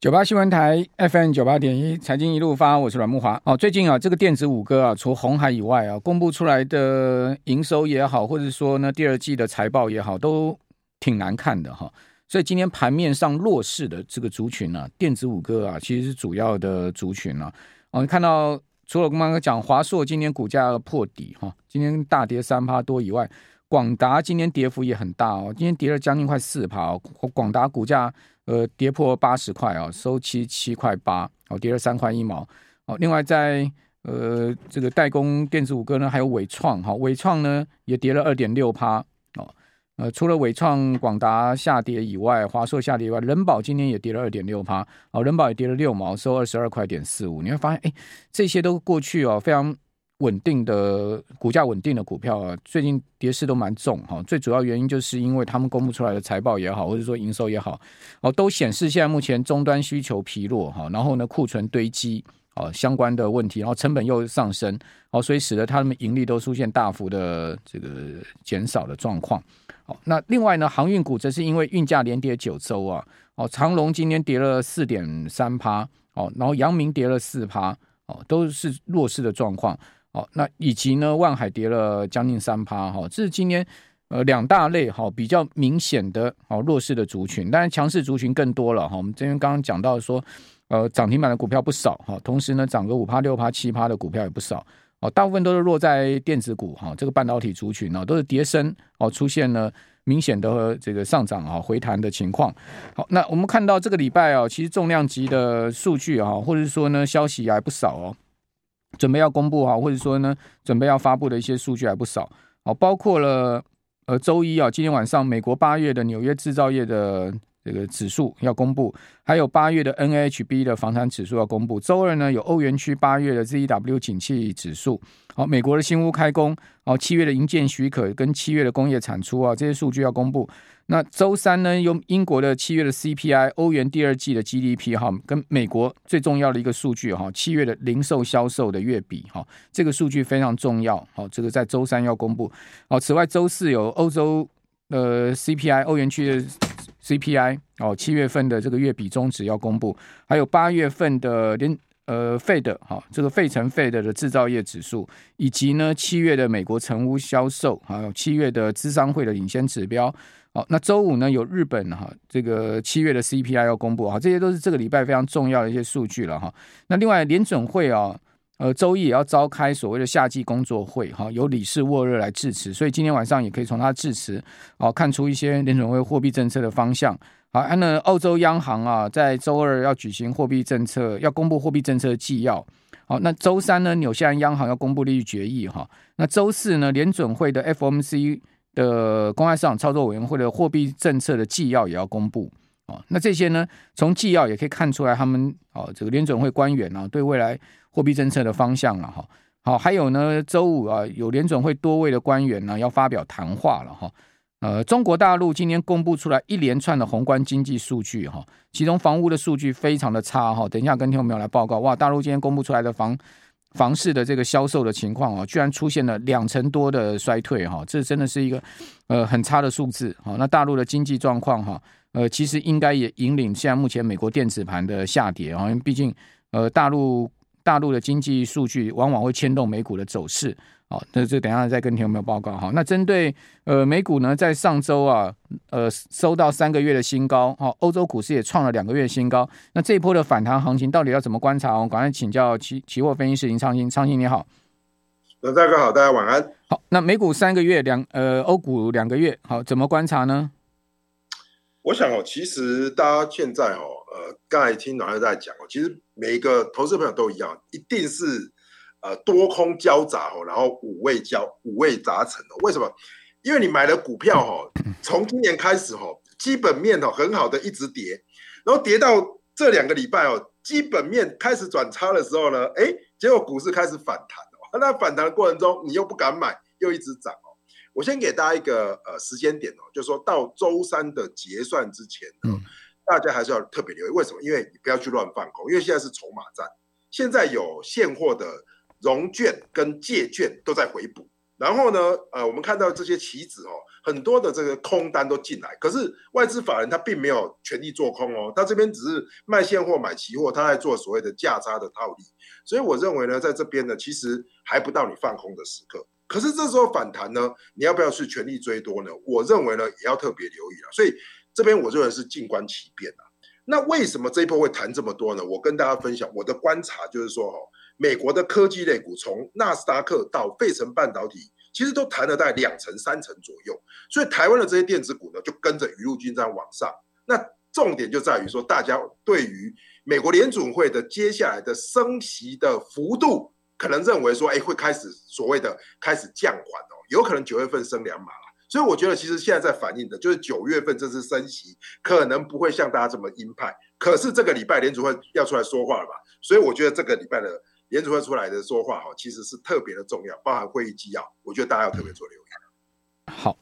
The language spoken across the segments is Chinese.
九八新闻台 FM 九八点一，财经一路发，我是阮木华。哦，最近啊，这个电子五哥啊，除红海以外啊，公布出来的营收也好，或者说呢，第二季的财报也好，都挺难看的哈。所以今天盘面上弱势的这个族群呢、啊，电子五哥啊，其实是主要的族群啊。我们看到，除了刚刚讲华硕今天股价破底哈，今天大跌三趴多以外，广达今天跌幅也很大哦，今天跌了将近快四趴哦，广达股价。呃，跌破八十块啊，收七七块八，哦，跌了三块一毛，哦，另外在呃这个代工电子五哥呢，还有纬创哈，纬创呢也跌了二点六趴，哦，呃，除了纬创、广达下跌以外，华硕下跌以外，人保今天也跌了二点六趴，哦，人保也跌了六毛，收二十二块点四五，你会发现，哎，这些都过去哦，非常。稳定的股价，稳定的股票啊，最近跌势都蛮重哈。最主要原因就是因为他们公布出来的财报也好，或者说营收也好，哦，都显示现在目前终端需求疲弱哈。然后呢，库存堆积啊，相关的问题，然后成本又上升，哦，所以使得他们盈利都出现大幅的这个减少的状况。哦，那另外呢，航运股则是因为运价连跌九周啊，哦，长荣今天跌了四点三趴，哦，然后阳明跌了四趴，哦，都是弱势的状况。好，那以及呢，万海跌了将近三趴哈，这是今天呃两大类哈比较明显的哦弱势的族群，当然强势族群更多了哈。我们这边刚刚讲到说，呃涨停板的股票不少哈，同时呢涨个五趴六趴七趴的股票也不少哦，大部分都是落在电子股哈，这个半导体族群呢都是跌升哦，出现了明显的这个上涨啊回弹的情况。好，那我们看到这个礼拜啊，其实重量级的数据啊，或者是说呢消息还不少哦。准备要公布啊，或者说呢，准备要发布的一些数据还不少，哦，包括了呃周一啊，今天晚上美国八月的纽约制造业的这个指数要公布，还有八月的 NHB 的房产指数要公布。周二呢，有欧元区八月的 ZEW 景气指数，好，美国的新屋开工，哦，七月的营建许可跟七月的工业产出啊，这些数据要公布。那周三呢，有英国的七月的 CPI，欧元第二季的 GDP 哈，跟美国最重要的一个数据哈，七月的零售销售的月比哈，这个数据非常重要，好，这个在周三要公布。好，此外周四有欧洲的 CPI，欧元区的 CPI，哦，七月份的这个月比终值要公布，还有八月份的连呃费的哈，这个费城费的的制造业指数，以及呢七月的美国成屋销售，还有七月的资商会的领先指标。好，那周五呢，有日本哈这个七月的 CPI 要公布哈，这些都是这个礼拜非常重要的一些数据了哈。那另外联准会啊，呃周一也要召开所谓的夏季工作会哈，由理事沃热来致辞，所以今天晚上也可以从他致辞哦看出一些联准会货币政策的方向。好，那欧洲央行啊在周二要举行货币政策要公布货币政策的纪要。好，那周三呢，纽西兰央行要公布利率决议哈。那周四呢，联准会的 FOMC。的公开市场操作委员会的货币政策的纪要也要公布哦，那这些呢，从纪要也可以看出来，他们哦，这个联准会官员啊，对未来货币政策的方向了哈。好，还有呢，周五啊，有联准会多位的官员呢要发表谈话了哈。呃，中国大陆今天公布出来一连串的宏观经济数据哈，其中房屋的数据非常的差哈。等一下跟听众朋友来报告哇，大陆今天公布出来的房。房市的这个销售的情况啊，居然出现了两成多的衰退哈，这真的是一个呃很差的数字哈。那大陆的经济状况哈，呃，其实应该也引领现在目前美国电子盘的下跌啊，因为毕竟呃大陆大陆的经济数据往往会牵动美股的走势。好，那这等一下再跟听众朋友报告哈。那针对呃美股呢，在上周啊，呃收到三个月的新高，哈，欧洲股市也创了两个月新高。那这一波的反弹行情到底要怎么观察？我们赶快请教期期货分析师林昌兴，昌兴你好。那大哥好，大家晚安。好，那美股三个月两呃欧股两个月，好，怎么观察呢？我想哦，其实大家现在哦，呃，刚才听老师在讲哦，其实每一个投资朋友都一样，一定是。呃，多空交杂哦，然后五味交五味杂陈哦。为什么？因为你买了股票哈，从今年开始哈，基本面哦很好的一直跌，然后跌到这两个礼拜哦，基本面开始转差的时候呢，哎，结果股市开始反弹哦。那反弹的过程中，你又不敢买，又一直涨哦。我先给大家一个呃时间点哦，就是说到周三的结算之前，嗯，大家还是要特别留意。为什么？因为你不要去乱放空，因为现在是筹码战，现在有现货的。融券跟借券都在回补，然后呢，呃，我们看到这些期指哦，很多的这个空单都进来，可是外资法人他并没有全力做空哦，他这边只是卖现货买期货，他在做所谓的价差的套利，所以我认为呢，在这边呢，其实还不到你放空的时刻。可是这时候反弹呢，你要不要去全力追多呢？我认为呢，也要特别留意了。所以这边我认为是静观其变啊。那为什么这一波会谈这么多呢？我跟大家分享我的观察，就是说哈，美国的科技类股从纳斯达克到费城半导体。其实都谈了大概两成三成左右，所以台湾的这些电子股呢，就跟着雨露均沾往上。那重点就在于说，大家对于美国联准会的接下来的升息的幅度，可能认为说，哎，会开始所谓的开始降缓哦，有可能九月份升两码。所以我觉得，其实现在在反映的就是九月份这次升息可能不会像大家这么鹰派。可是这个礼拜联储会要出来说话了吧？所以我觉得这个礼拜的。联储会出来的说话哈，其实是特别的重要，包含会议纪要，我觉得大家要特别做留意。好，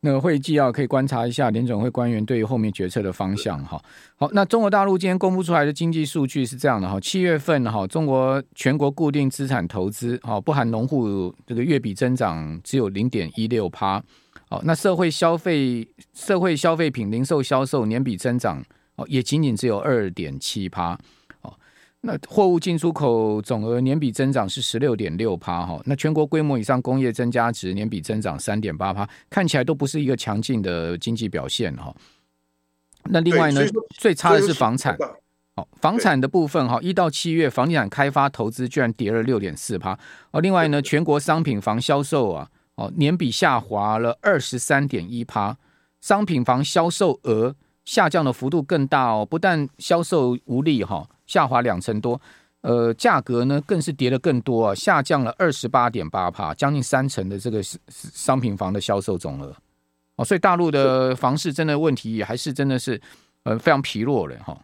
那个会议纪要可以观察一下联准会官员对于后面决策的方向哈。好，那中国大陆今天公布出来的经济数据是这样的哈，七月份哈，中国全国固定资产投资哈，不含农户这个月比增长只有零点一六趴。好，那社会消费社会消费品零售销售年比增长哦，也仅仅只有二点七趴。那货物进出口总额年比增长是十六点六趴哈，那全国规模以上工业增加值年比增长三点八趴，看起来都不是一个强劲的经济表现哈。那另外呢，最差的是房产，哦，房产的部分哈，一到七月房地产开发投资居然跌了六点四趴哦。另外呢，全国商品房销售啊，哦，年比下滑了二十三点一趴，商品房销售额下降的幅度更大哦，不但销售无力哈。下滑两成多，呃，价格呢更是跌得更多啊，下降了二十八点八趴，将近三成的这个商品房的销售总额哦，所以大陆的房市真的问题还是真的是呃非常疲弱了哈。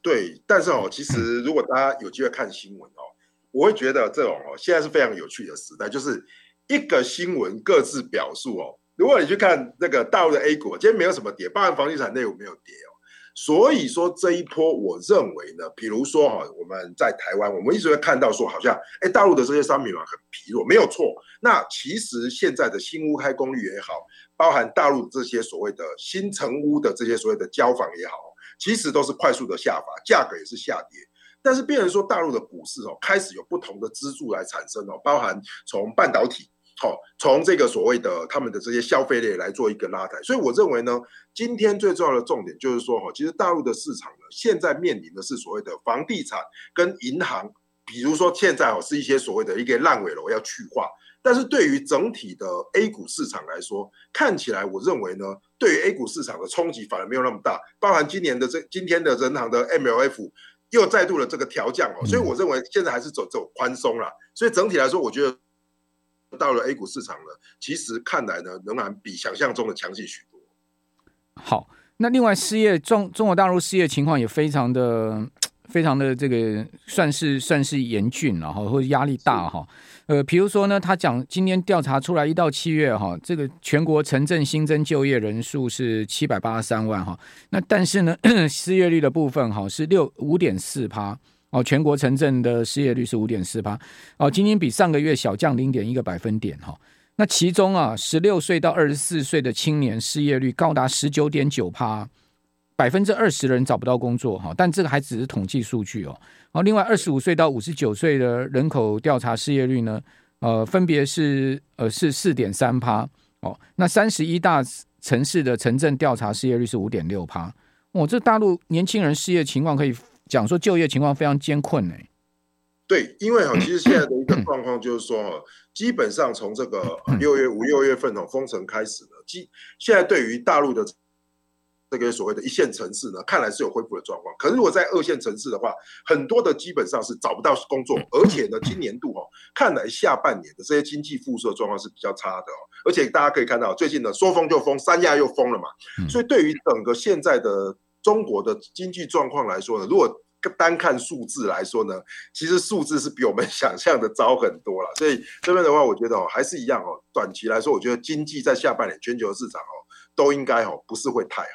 对，但是哦，其实如果大家有机会看新闻哦，我会觉得这种哦现在是非常有趣的时代，就是一个新闻各自表述哦。如果你去看那个大陆的 A 股，今天没有什么跌，包含房地产内股没有跌哦。所以说这一波，我认为呢，比如说哈，我们在台湾，我们一直会看到说，好像哎，大陆的这些商品房很疲弱，没有错。那其实现在的新屋开工率也好，包含大陆这些所谓的新成屋的这些所谓的交房也好，其实都是快速的下滑，价格也是下跌。但是，变成说大陆的股市哦，开始有不同的支柱来产生哦，包含从半导体。好，从这个所谓的他们的这些消费类来做一个拉抬，所以我认为呢，今天最重要的重点就是说，哈，其实大陆的市场呢，现在面临的是所谓的房地产跟银行，比如说现在哦，是一些所谓的一个烂尾楼要去化，但是对于整体的 A 股市场来说，看起来我认为呢，对于 A 股市场的冲击反而没有那么大，包含今年的这今天的人行的 MLF 又再度的这个调降哦，所以我认为现在还是走走宽松了，所以整体来说，我觉得。到了 A 股市场了，其实看来呢，仍然比想象中的强劲许多。好，那另外失业中中国大陆失业情况也非常的非常的这个算是算是严峻了哈，或者压力大哈。呃，比如说呢，他讲今天调查出来，一到七月哈，这个全国城镇新增就业人数是七百八十三万哈，那但是呢，失业率的部分哈是六五点四趴。哦，全国城镇的失业率是五点四八，哦，今年比上个月小降零点一个百分点哈。那其中啊，十六岁到二十四岁的青年失业率高达十九点九趴，百分之二十的人找不到工作哈。但这个还只是统计数据哦。哦，另外二十五岁到五十九岁的人口调查失业率呢，呃，分别是呃是四点三趴哦。那三十一大城市的城镇调查失业率是五点六趴。哦，这大陆年轻人失业情况可以。讲说就业情况非常艰困呢，对，因为哈，其实现在的一个状况就是说哈，基本上从这个六月五六月份哦封城开始呢，基现在对于大陆的这个所谓的一线城市呢，看来是有恢复的状况。可是如果在二线城市的话，很多的基本上是找不到工作，而且呢，今年度哈，看来下半年的这些经济复苏的状况是比较差的哦。而且大家可以看到，最近呢说封就封，三亚又封了嘛，所以对于整个现在的。中国的经济状况来说呢，如果单看数字来说呢，其实数字是比我们想象的糟很多了。所以这边的话，我觉得哦，还是一样哦。短期来说，我觉得经济在下半年全球市场哦，都应该哦不是会太好。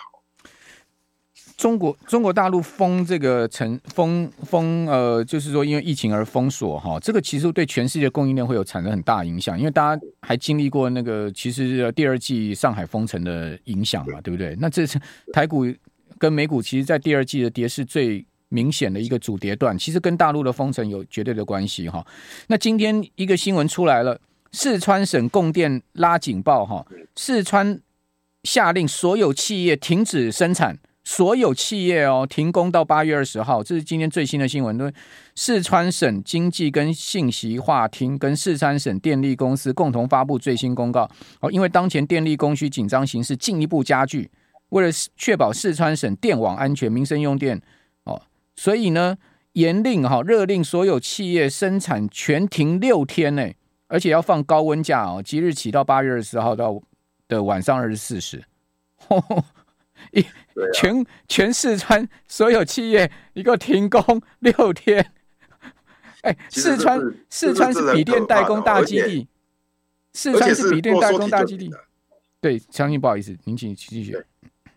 中国中国大陆封这个城封封呃，就是说因为疫情而封锁哈，这个其实对全世界供应链会有产生很大影响，因为大家还经历过那个其实第二季上海封城的影响嘛，对不对？那这次台股跟美股，其实在第二季的跌是最明显的一个主跌段，其实跟大陆的封城有绝对的关系哈。那今天一个新闻出来了，四川省供电拉警报哈，四川下令所有企业停止生产。所有企业哦停工到八月二十号，这是今天最新的新闻。对，四川省经济跟信息化厅跟四川省电力公司共同发布最新公告。哦，因为当前电力供需紧张形势进一步加剧，为了确保四川省电网安全、民生用电，哦，所以呢严令哈勒令所有企业生产全停六天呢，而且要放高温假哦，即日起到八月二十号到的晚上二十四时。一全全四川所有企业一个停工六天，哎，四川四川是笔电代工大基地，四川是笔电代工大基地。对，相信不好意思，您请继续。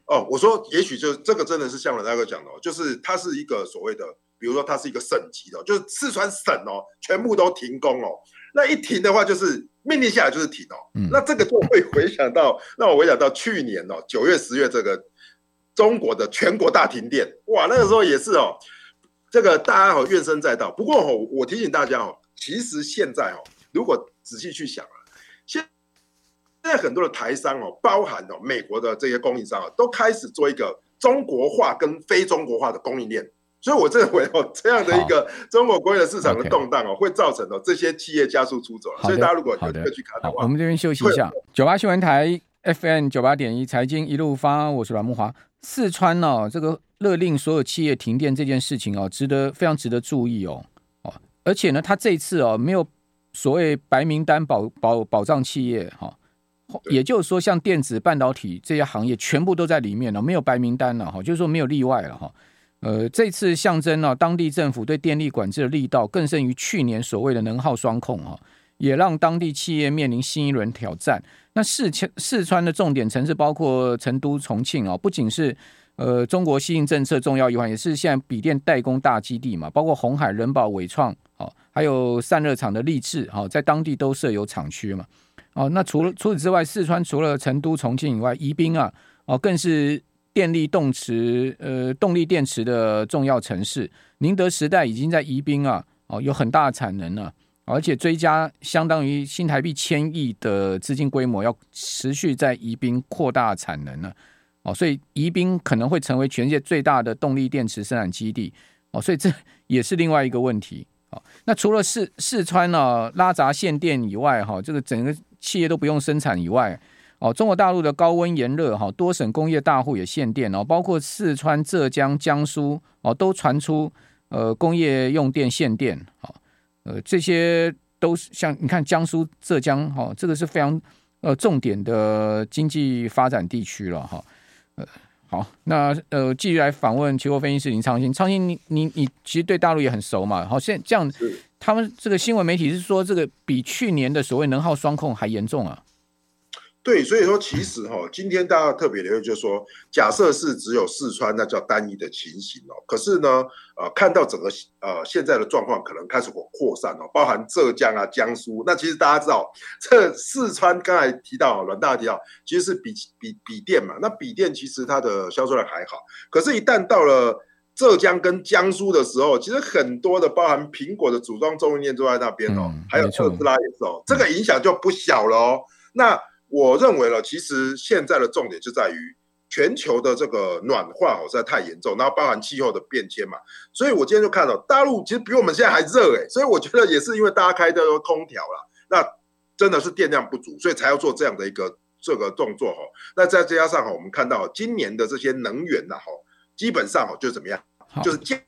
哦，我说也许就这个真的是像我大哥讲的，哦就是它是一个所谓的，比如说它是一个省级的，就是四川省哦，全部都停工哦。那一停的话，就是命令下来就是停哦。嗯，那这个就会回想到，让我回想到去年哦，九月十月这个。中国的全国大停电，哇，那个时候也是哦，这个大家哦怨声载道。不过哦，我提醒大家哦，其实现在哦，如果仔细去想啊，现现在很多的台商哦，包含哦美国的这些供应商啊，都开始做一个中国化跟非中国化的供应链。所以我认为哦，这样的一个中国国内的市场的动荡哦，会造成哦这些企业加速出走。所以大家如果有去看的话，我们这边休息一下。九八新闻台 FM 九八点一财经一路发，我是阮木华。四川、哦，这个勒令所有企业停电这件事情哦，值得非常值得注意哦哦，而且呢，他这次哦没有所谓白名单保保保障企业哈、哦，也就是说，像电子半导体这些行业全部都在里面了，没有白名单了哈，就是说没有例外了哈。呃，这次象征呢，当地政府对电力管制的力道更胜于去年所谓的能耗双控哈，也让当地企业面临新一轮挑战。那四川四川的重点城市包括成都、重庆啊，不仅是呃中国吸引政策重要一环，也是现在笔电代工大基地嘛。包括红海、人保、伟创，哦，还有散热厂的力智，哦，在当地都设有厂区嘛。哦，那除了除此之外，四川除了成都、重庆以外，宜宾啊，哦，更是电力动池呃动力电池的重要城市。宁德时代已经在宜宾啊，哦，有很大的产能了。而且追加相当于新台币千亿的资金规模，要持续在宜宾扩大产能呢。哦，所以宜宾可能会成为全世界最大的动力电池生产基地。哦，所以这 也是另外一个问题。哦，那除了四四川呢、啊、拉闸限电以外，哈，这个整个企业都不用生产以外，哦，中国大陆的高温炎热，哈，多省工业大户也限电哦，包括四川、浙江、江苏，哦，都传出呃工业用电限电，好。呃，这些都是像你看江苏、浙江哈、这个是非常呃重点的经济发展地区了哈、呃，好，那呃继续来访问期货分析师林昌兴，昌兴你你你其实对大陆也很熟嘛。好，现这样，他们这个新闻媒体是说这个比去年的所谓能耗双控还严重啊。对，所以说其实哈，今天大家特别留意，就是说，假设是只有四川，那叫单一的情形哦。可是呢，呃，看到整个呃现在的状况，可能开始会扩散哦，包含浙江啊、江苏。那其实大家知道，这四川刚才提到，阮大提到，其实是笔笔笔电嘛。那笔电其实它的销售量还好，可是，一旦到了浙江跟江苏的时候，其实很多的包含苹果的组装供应链都在那边哦，嗯、还有特斯拉也是哦，这个影响就不小了哦。那我认为了，其实现在的重点就在于全球的这个暖化哦，实在太严重，然后包含气候的变迁嘛。所以我今天就看到大陆其实比我们现在还热哎，所以我觉得也是因为大家开的空调啦，那真的是电量不足，所以才要做这样的一个这个动作哈。那再加上哈，我们看到今年的这些能源呐哈，基本上哦就怎么样，就是价。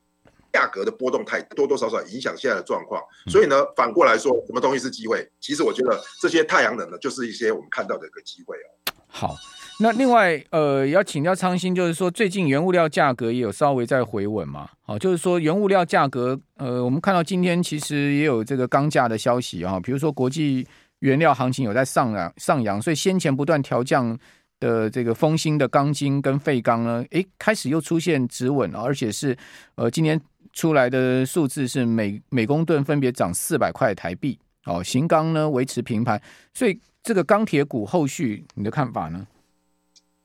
价格的波动太多，多少少影响现在的状况，所以呢，反过来说，什么东西是机会？其实我觉得这些太阳能呢，就是一些我们看到的一个机会哦。好，那另外呃，也要请教昌兴，就是说最近原物料价格也有稍微在回稳嘛？好，就是说原物料价格，呃，我们看到今天其实也有这个钢价的消息啊，比如说国际原料行情有在上扬上扬，所以先前不断调降的这个风兴的钢筋跟废钢呢，诶，开始又出现止稳了，而且是呃，今年出来的数字是每每公吨分别涨四百块台币。哦，型钢呢维持平盘，所以这个钢铁股后续你的看法呢？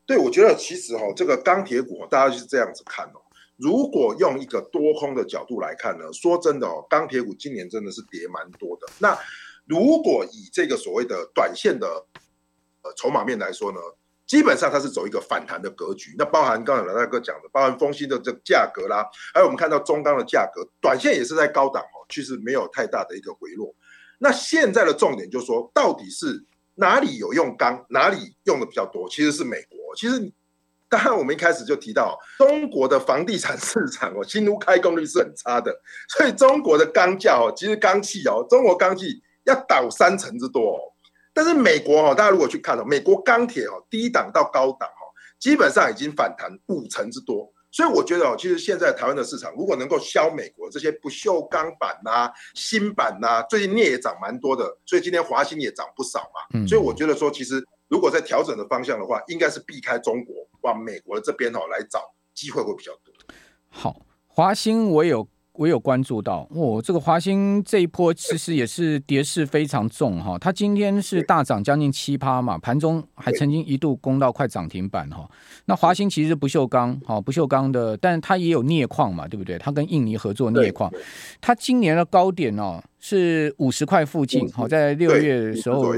对，我觉得其实哈、哦，这个钢铁股大家是这样子看哦。如果用一个多空的角度来看呢，说真的哦，钢铁股今年真的是跌蛮多的。那如果以这个所谓的短线的呃筹码面来说呢，基本上它是走一个反弹的格局。那包含刚才老大哥讲的，包含风兴的这价格啦，还有我们看到中钢的价格，短线也是在高档哦，其实没有太大的一个回落。那现在的重点就是说，到底是哪里有用钢，哪里用的比较多？其实是美国。其实，刚刚我们一开始就提到，中国的房地产市场哦，新屋开工率是很差的，所以中国的钢价哦，其实钢气哦，中国钢气要倒三成之多哦。但是美国哦，大家如果去看哦，美国钢铁哦，低档到高档哦，基本上已经反弹五成之多。所以我觉得哦，其实现在台湾的市场如果能够消美国这些不锈钢板呐、啊、锌板呐、啊，最近镍也涨蛮多的，所以今天华兴也涨不少嘛。嗯，所以我觉得说，其实如果在调整的方向的话，应该是避开中国，往美国的这边哦来找机会会比较多。好，华兴我有。我有关注到，哦，这个华兴这一波其实也是跌势非常重哈，它今天是大涨将近七趴嘛，盘中还曾经一度攻到快涨停板哈。那华兴其实不锈钢，哈，不锈钢的，但它也有镍矿嘛，对不对？它跟印尼合作镍矿，它今年的高点哦是五十块附近，好，在六月的时候，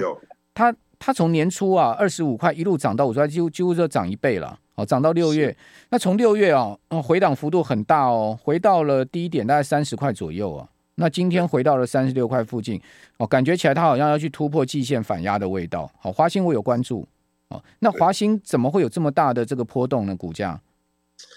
它它从年初啊二十五块一路涨到五十块，几乎几乎就涨一倍了。哦，涨到六月，那从六月啊，回档幅度很大哦，回到了低点大概三十块左右啊。那今天回到了三十六块附近，哦，感觉起来它好像要去突破季线反压的味道。好，华兴我有关注哦，那华兴怎么会有这么大的这个波动呢？股价？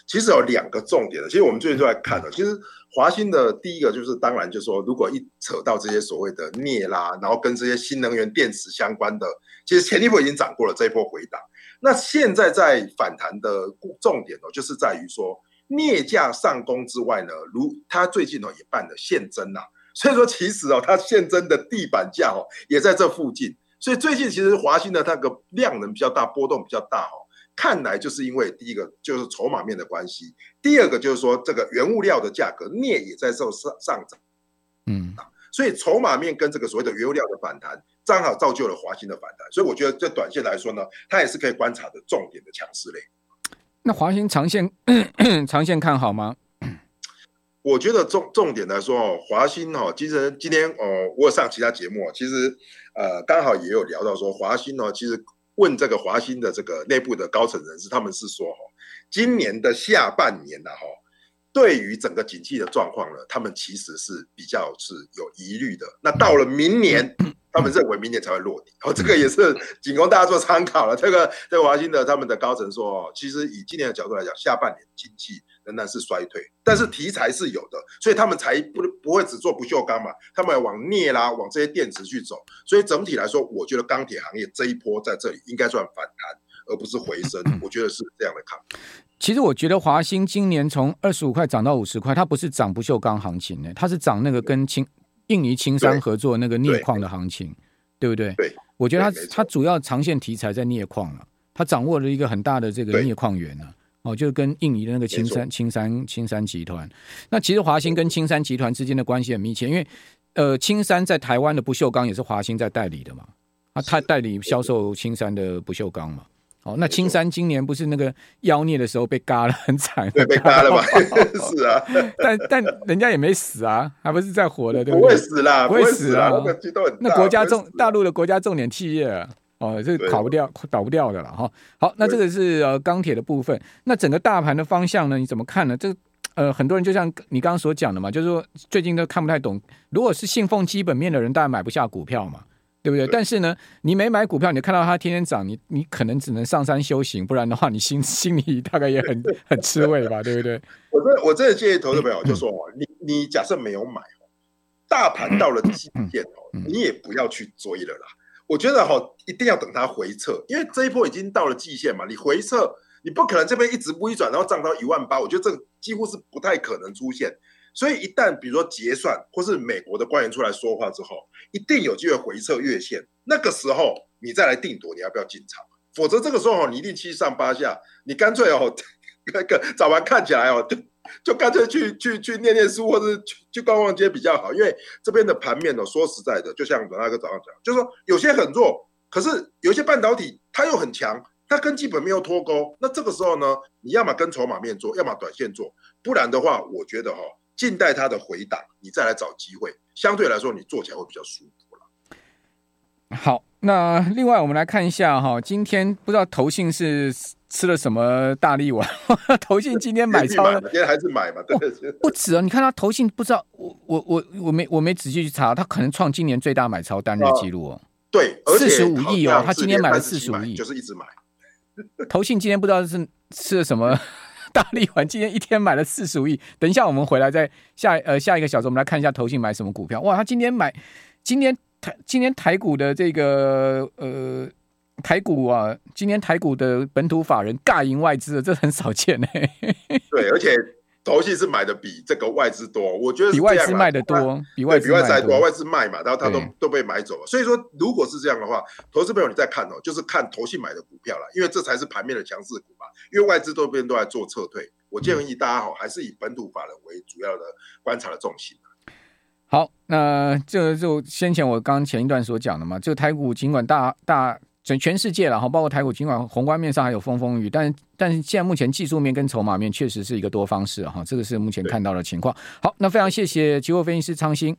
其实有两个重点的，其实我们最近都在看的。其实华兴的第一个就是，当然就是说，如果一扯到这些所谓的镍啦，然后跟这些新能源电池相关的，其实前一波已经涨过了，这一波回档。那现在在反弹的重点哦，就是在于说镍价上攻之外呢，如它最近哦也办了现增呐，所以说其实哦它现增的地板价哦也在这附近，所以最近其实华兴的那个量能比较大，波动比较大哦，看来就是因为第一个就是筹码面的关系，第二个就是说这个原物料的价格镍也在受上上涨，嗯，所以筹码面跟这个所谓的原物料的反弹。正好造就了华兴的反弹，所以我觉得这短线来说呢，它也是可以观察的重点的强势类。那华兴长线 长线看好吗？我觉得重重点来说哦，华兴哦，其实今天哦，我有上其他节目，其实呃刚好也有聊到说华兴哦，其实问这个华兴的这个内部的高层人士，他们是说哈，今年的下半年呢哈。对于整个景气的状况呢，他们其实是比较是有疑虑的。那到了明年，他们认为明年才会落地。哦，这个也是 仅供大家做参考了。这个在华兴的他们的高层说，哦，其实以今年的角度来讲，下半年经济仍然是衰退，但是题材是有的，所以他们才不不会只做不锈钢嘛，他们要往镍啦，往这些电池去走。所以整体来说，我觉得钢铁行业这一波在这里应该算反弹，而不是回升。我觉得是这样的看法。其实我觉得华兴今年从二十五块涨到五十块，它不是涨不锈钢行情呢，它是涨那个跟青印尼青山合作那个镍矿的行情，对，对不对？对，我觉得它它主要长线题材在镍矿了，它掌握了一个很大的这个镍矿源啊，哦，就是跟印尼的那个青山青山青山集团。那其实华兴跟青山集团之间的关系很密切，因为呃，青山在台湾的不锈钢也是华兴在代理的嘛，啊，他代理销售青山的不锈钢嘛。哦，那青山今年不是那个妖孽的时候被嘎了很惨，对，被嘎了吧？是啊，但但人家也没死啊，还不是在活的，对不对？不会死啦，不会死啊。那国家重大陆的国家重点企业啊，哦，这个跑不掉，倒不掉的了哈。好，那这个是呃钢铁的部分。那整个大盘的方向呢？你怎么看呢？这呃很多人就像你刚刚所讲的嘛，就是说最近都看不太懂。如果是信奉基本面的人，当然买不下股票嘛。对不对？但是呢，你没买股票，你看到它天天涨，你你可能只能上山修行，不然的话，你心 心里大概也很很吃味吧？对不对？我这我这建议投资朋友就说哦，你你假设没有买，大盘到了极限哦，你也不要去追了啦。我觉得哈，一定要等它回撤，因为这一波已经到了极限嘛，你回撤，你不可能这边一直不一转，然后涨到一万八，我觉得这个几乎是不太可能出现。所以一旦比如说结算或是美国的官员出来说话之后，一定有机会回撤月线，那个时候你再来定夺你要不要进场。否则这个时候，你一定七上八下，你干脆哦，那个早盘看起来哦，就就干脆去去去念念书，或者去去逛逛街比较好，因为这边的盘面哦，说实在的，就像阮大哥早上讲，就是说有些很弱，可是有些半导体它又很强，它跟基本面又脱钩，那这个时候呢，你要么跟筹码面做，要么短线做，不然的话，我觉得哈、哦。静待它的回档，你再来找机会，相对来说你做起来会比较舒服了。好，那另外我们来看一下哈，今天不知道投信是吃了什么大力丸，投信今天买超了，今天还是买嘛？对对对，不止哦，你看他投信不知道，我我我我没我没仔细去查，他可能创今年最大买超单日记录哦。对，四十五亿哦，他今天买了四十五亿，就是一直买。投信今天不知道是吃了什么。大力丸今天一天买了四十五亿，等一下我们回来再下呃下一个小时，我们来看一下投信买什么股票。哇，他今天买，今天台今天台股的这个呃台股啊，今天台股的本土法人尬赢外资，这很少见呢。对，而且。投信是买的比这个外资多，我觉得比外资卖的多，比外资还多，外资卖嘛，然后它都都被买走了。所以说，如果是这样的话，投资朋友你再看哦，就是看投信买的股票了，因为这才是盘面的强势股嘛。因为外资这边都在做撤退，我建议大家好，还是以本土法人为主要的观察的重心。好，那这就先前我刚前一段所讲的嘛，就台股尽管大大。整全世界了哈，包括台股，尽管宏观面上还有风风雨，但但是现在目前技术面跟筹码面确实是一个多方式哈，这个是目前看到的情况。好，那非常谢谢期货分析师昌兴。